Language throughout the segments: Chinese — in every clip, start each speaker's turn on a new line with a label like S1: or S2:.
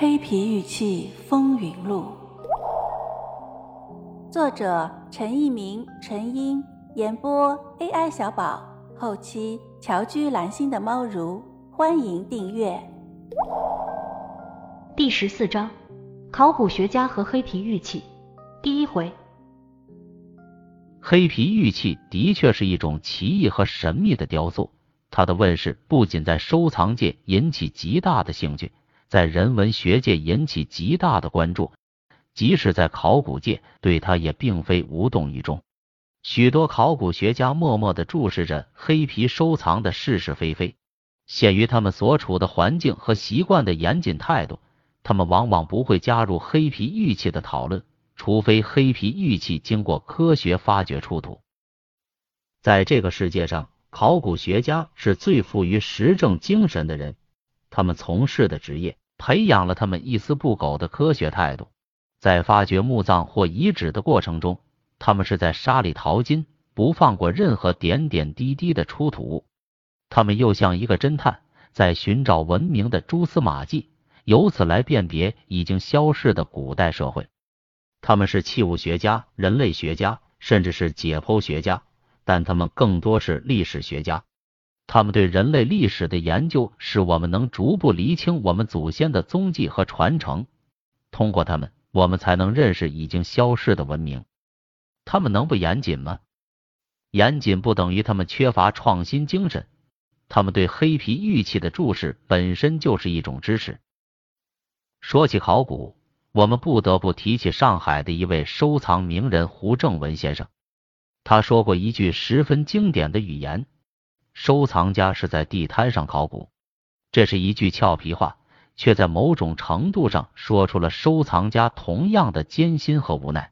S1: 黑皮玉器风云录》，作者陈一鸣、陈英，演播 AI 小宝，后期乔居蓝心的猫如，欢迎订阅。
S2: 第十四章：考古学家和黑皮玉器。第一回，
S3: 黑皮玉器的确是一种奇异和神秘的雕塑，它的问世不仅在收藏界引起极大的兴趣。在人文学界引起极大的关注，即使在考古界，对他也并非无动于衷。许多考古学家默默的注视着黑皮收藏的是是非非。限于他们所处的环境和习惯的严谨态度，他们往往不会加入黑皮玉器的讨论，除非黑皮玉器经过科学发掘出土。在这个世界上，考古学家是最富于实证精神的人。他们从事的职业培养了他们一丝不苟的科学态度，在发掘墓葬或遗址的过程中，他们是在沙里淘金，不放过任何点点滴滴的出土物。他们又像一个侦探，在寻找文明的蛛丝马迹，由此来辨别已经消逝的古代社会。他们是器物学家、人类学家，甚至是解剖学家，但他们更多是历史学家。他们对人类历史的研究，使我们能逐步厘清我们祖先的踪迹和传承。通过他们，我们才能认识已经消逝的文明。他们能不严谨吗？严谨不等于他们缺乏创新精神。他们对黑皮玉器的注视本身就是一种知识。说起考古，我们不得不提起上海的一位收藏名人胡正文先生。他说过一句十分经典的语言。收藏家是在地摊上考古，这是一句俏皮话，却在某种程度上说出了收藏家同样的艰辛和无奈。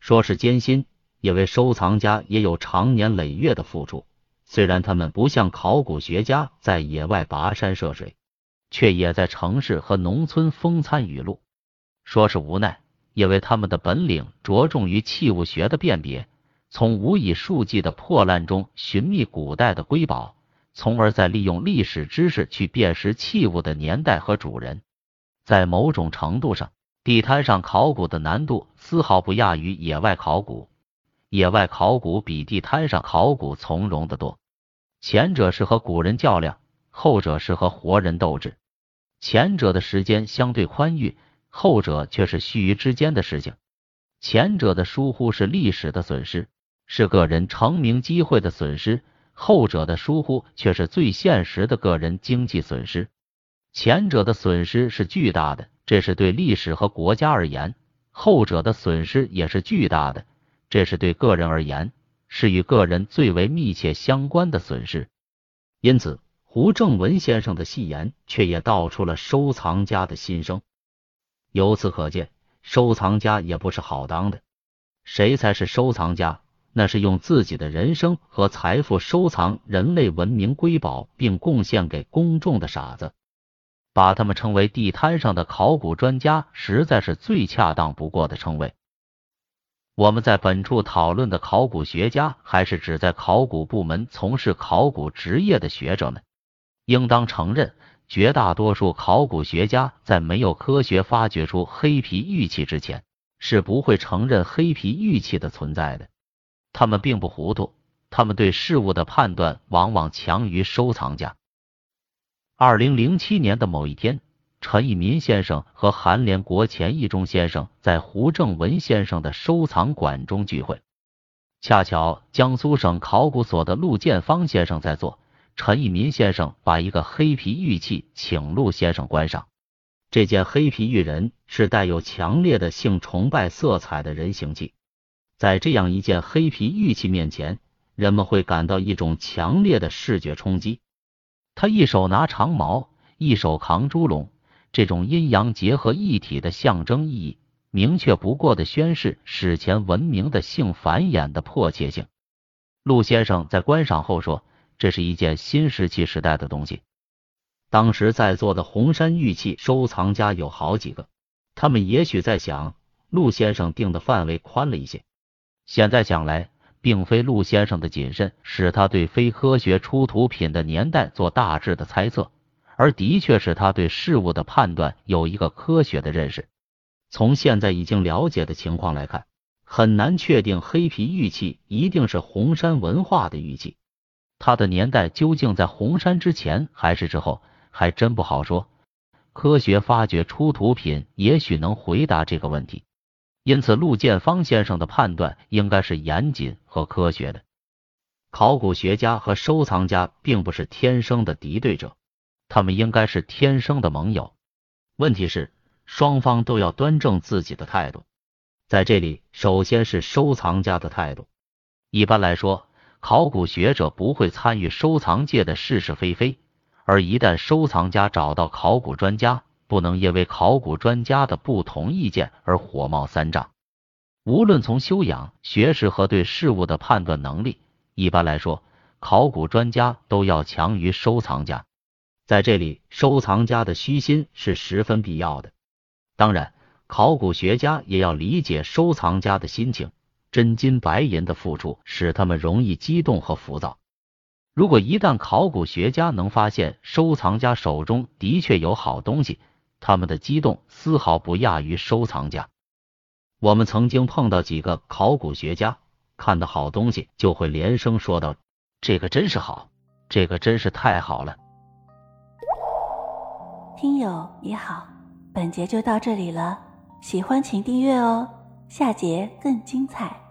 S3: 说是艰辛，因为收藏家也有长年累月的付出。虽然他们不像考古学家在野外跋山涉水，却也在城市和农村风餐雨露。说是无奈，因为他们的本领着重于器物学的辨别。从无以数计的破烂中寻觅古代的瑰宝，从而再利用历史知识去辨识器物的年代和主人。在某种程度上，地摊上考古的难度丝毫不亚于野外考古。野外考古比地摊上考古从容得多。前者是和古人较量，后者是和活人斗智。前者的时间相对宽裕，后者却是须臾之间的事情。前者的疏忽是历史的损失。是个人成名机会的损失，后者的疏忽却是最现实的个人经济损失。前者的损失是巨大的，这是对历史和国家而言；后者的损失也是巨大的，这是对个人而言，是与个人最为密切相关的损失。因此，胡正文先生的戏言却也道出了收藏家的心声。由此可见，收藏家也不是好当的。谁才是收藏家？那是用自己的人生和财富收藏人类文明瑰宝，并贡献给公众的傻子，把他们称为地摊上的考古专家，实在是最恰当不过的称谓。我们在本处讨论的考古学家，还是指在考古部门从事考古职业的学者们。应当承认，绝大多数考古学家在没有科学发掘出黑皮玉器之前，是不会承认黑皮玉器的存在的。他们并不糊涂，他们对事物的判断往往强于收藏家。二零零七年的某一天，陈以民先生和韩连国钱义中先生在胡正文先生的收藏馆中聚会，恰巧江苏省考古所的陆建芳先生在座。陈以民先生把一个黑皮玉器请陆先生观赏，这件黑皮玉人是带有强烈的性崇拜色彩的人形器。在这样一件黑皮玉器面前，人们会感到一种强烈的视觉冲击。他一手拿长矛，一手扛猪笼，这种阴阳结合一体的象征意义，明确不过的宣示史前文明的性繁衍的迫切性。陆先生在观赏后说：“这是一件新石器时代的东西。”当时在座的红山玉器收藏家有好几个，他们也许在想，陆先生定的范围宽了一些。现在想来，并非陆先生的谨慎使他对非科学出土品的年代做大致的猜测，而的确是他对事物的判断有一个科学的认识。从现在已经了解的情况来看，很难确定黑皮玉器一定是红山文化的玉器。它的年代究竟在红山之前还是之后，还真不好说。科学发掘出土品，也许能回答这个问题。因此，陆建芳先生的判断应该是严谨和科学的。考古学家和收藏家并不是天生的敌对者，他们应该是天生的盟友。问题是，双方都要端正自己的态度。在这里，首先是收藏家的态度。一般来说，考古学者不会参与收藏界的是是非非。而一旦收藏家找到考古专家，不能因为考古专家的不同意见而火冒三丈。无论从修养、学识和对事物的判断能力，一般来说，考古专家都要强于收藏家。在这里，收藏家的虚心是十分必要的。当然，考古学家也要理解收藏家的心情，真金白银的付出使他们容易激动和浮躁。如果一旦考古学家能发现收藏家手中的确有好东西，他们的激动丝毫不亚于收藏家。我们曾经碰到几个考古学家，看到好东西就会连声说道：“这个真是好，这个真是太好了。”
S1: 听友你好，本节就到这里了，喜欢请订阅哦，下节更精彩。